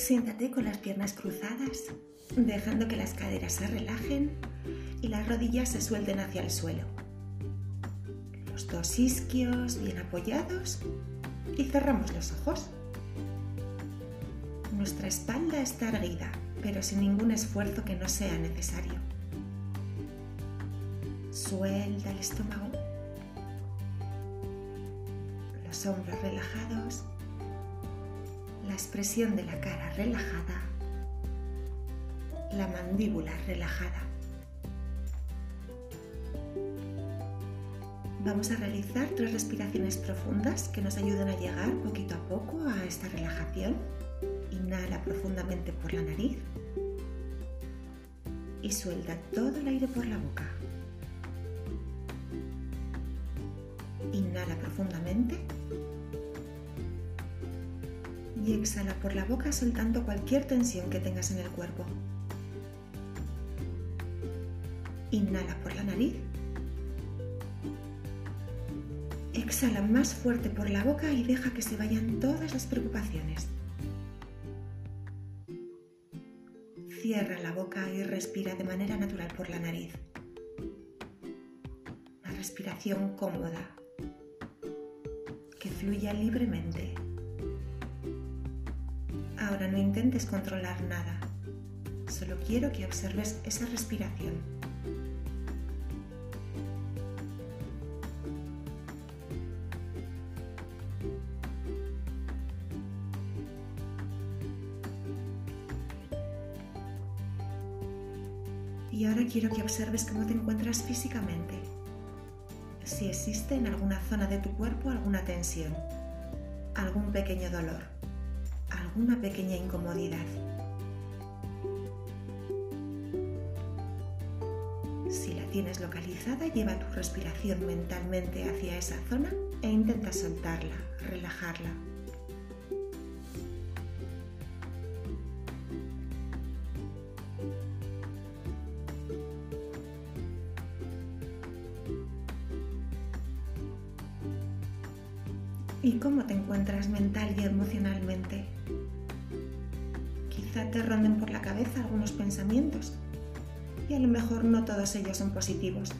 Siéntate con las piernas cruzadas, dejando que las caderas se relajen y las rodillas se suelten hacia el suelo. Los dos isquios bien apoyados y cerramos los ojos. Nuestra espalda está erguida, pero sin ningún esfuerzo que no sea necesario. Suelta el estómago, los hombros relajados la expresión de la cara relajada, la mandíbula relajada. Vamos a realizar tres respiraciones profundas que nos ayudan a llegar poquito a poco a esta relajación. Inhala profundamente por la nariz y suelta todo el aire por la boca. Y exhala por la boca soltando cualquier tensión que tengas en el cuerpo. Inhala por la nariz. Exhala más fuerte por la boca y deja que se vayan todas las preocupaciones. Cierra la boca y respira de manera natural por la nariz. Una respiración cómoda, que fluya libremente. Ahora no intentes controlar nada. Solo quiero que observes esa respiración. Y ahora quiero que observes cómo te encuentras físicamente. Si existe en alguna zona de tu cuerpo alguna tensión, algún pequeño dolor alguna pequeña incomodidad. Si la tienes localizada, lleva tu respiración mentalmente hacia esa zona e intenta soltarla, relajarla. ¿Y cómo te encuentras mental y emocionalmente? Te ronden por la cabeza algunos pensamientos y a lo mejor no todos ellos son positivos.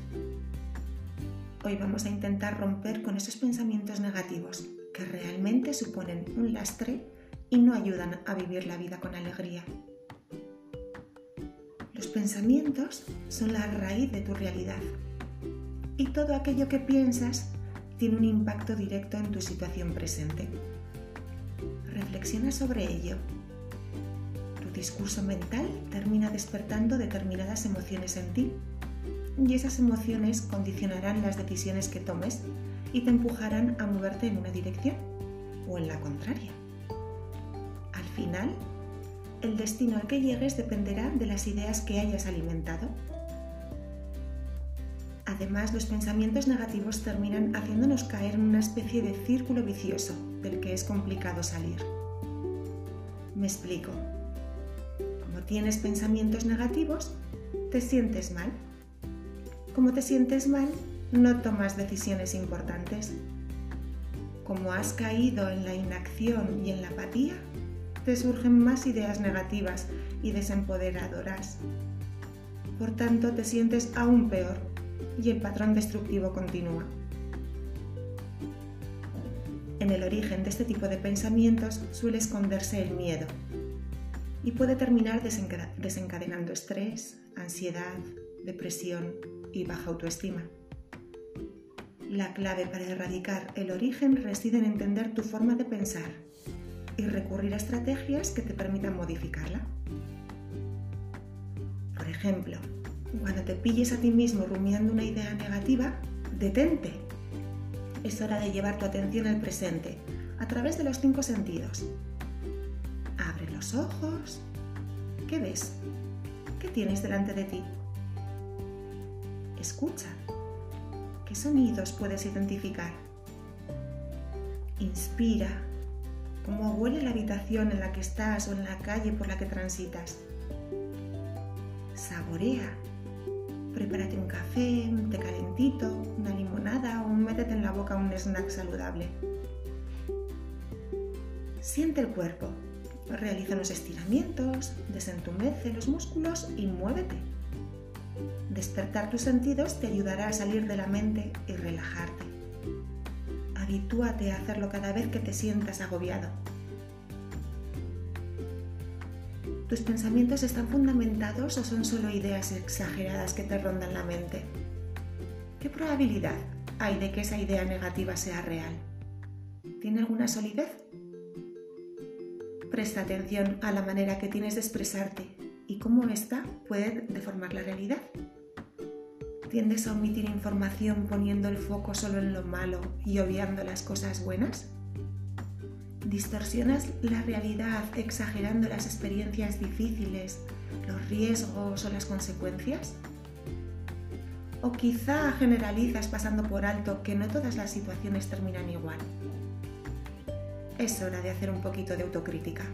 Hoy vamos a intentar romper con esos pensamientos negativos que realmente suponen un lastre y no ayudan a vivir la vida con alegría. Los pensamientos son la raíz de tu realidad y todo aquello que piensas tiene un impacto directo en tu situación presente. Reflexiona sobre ello. Discurso mental termina despertando determinadas emociones en ti y esas emociones condicionarán las decisiones que tomes y te empujarán a moverte en una dirección o en la contraria. Al final, el destino al que llegues dependerá de las ideas que hayas alimentado Además, los pensamientos negativos terminan haciéndonos caer en una especie de círculo vicioso del que es complicado salir. Me explico. Tienes pensamientos negativos, te sientes mal. Como te sientes mal, no tomas decisiones importantes. Como has caído en la inacción y en la apatía, te surgen más ideas negativas y desempoderadoras. Por tanto, te sientes aún peor y el patrón destructivo continúa. En el origen de este tipo de pensamientos suele esconderse el miedo y puede terminar desencadenando estrés, ansiedad, depresión y baja autoestima. La clave para erradicar el origen reside en entender tu forma de pensar y recurrir a estrategias que te permitan modificarla. Por ejemplo, cuando te pilles a ti mismo rumiando una idea negativa, detente. Es hora de llevar tu atención al presente a través de los cinco sentidos. Los ojos. ¿Qué ves? ¿Qué tienes delante de ti? Escucha. ¿Qué sonidos puedes identificar? Inspira. ¿Cómo huele la habitación en la que estás o en la calle por la que transitas? Saborea prepárate un café, un té calentito, una limonada o métete en la boca un snack saludable. Siente el cuerpo realiza unos estiramientos, desentumece los músculos y muévete. Despertar tus sentidos te ayudará a salir de la mente y relajarte. Habitúate a hacerlo cada vez que te sientas agobiado. ¿Tus pensamientos están fundamentados o son solo ideas exageradas que te rondan la mente? ¿Qué probabilidad hay de que esa idea negativa sea real? ¿Tiene alguna solidez? Presta atención a la manera que tienes de expresarte y cómo ésta puede deformar la realidad. ¿Tiendes a omitir información poniendo el foco solo en lo malo y obviando las cosas buenas? ¿Distorsionas la realidad exagerando las experiencias difíciles, los riesgos o las consecuencias? ¿O quizá generalizas pasando por alto que no todas las situaciones terminan igual? Es hora de hacer un poquito de autocrítica.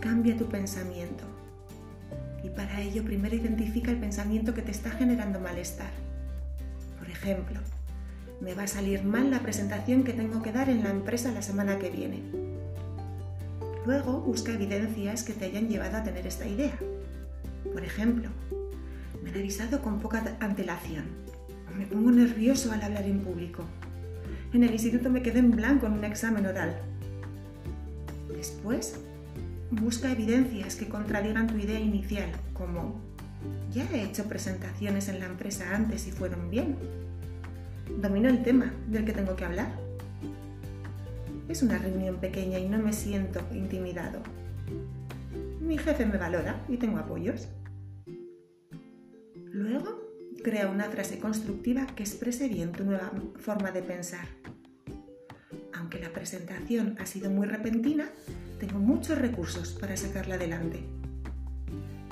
Cambia tu pensamiento y para ello primero identifica el pensamiento que te está generando malestar. Por ejemplo, me va a salir mal la presentación que tengo que dar en la empresa la semana que viene. Luego busca evidencias que te hayan llevado a tener esta idea. Por ejemplo, me he avisado con poca antelación. Me pongo nervioso al hablar en público. En el instituto me quedé en blanco en un examen oral. Después, Busca evidencias que contradigan tu idea inicial, como ya he hecho presentaciones en la empresa antes y fueron bien. Domino el tema del que tengo que hablar. Es una reunión pequeña y no me siento intimidado. Mi jefe me valora y tengo apoyos. Luego, crea una frase constructiva que exprese bien tu nueva forma de pensar. Aunque la presentación ha sido muy repentina, tengo muchos recursos para sacarla adelante.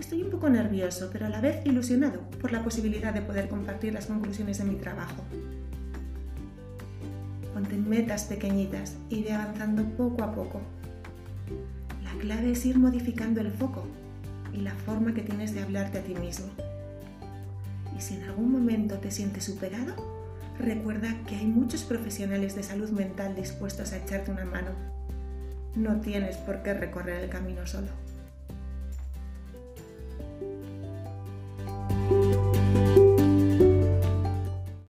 Estoy un poco nervioso, pero a la vez ilusionado por la posibilidad de poder compartir las conclusiones de mi trabajo. Ponte metas pequeñitas y ve avanzando poco a poco. La clave es ir modificando el foco y la forma que tienes de hablarte a ti mismo. Si en algún momento te sientes superado, recuerda que hay muchos profesionales de salud mental dispuestos a echarte una mano no tienes por qué recorrer el camino solo.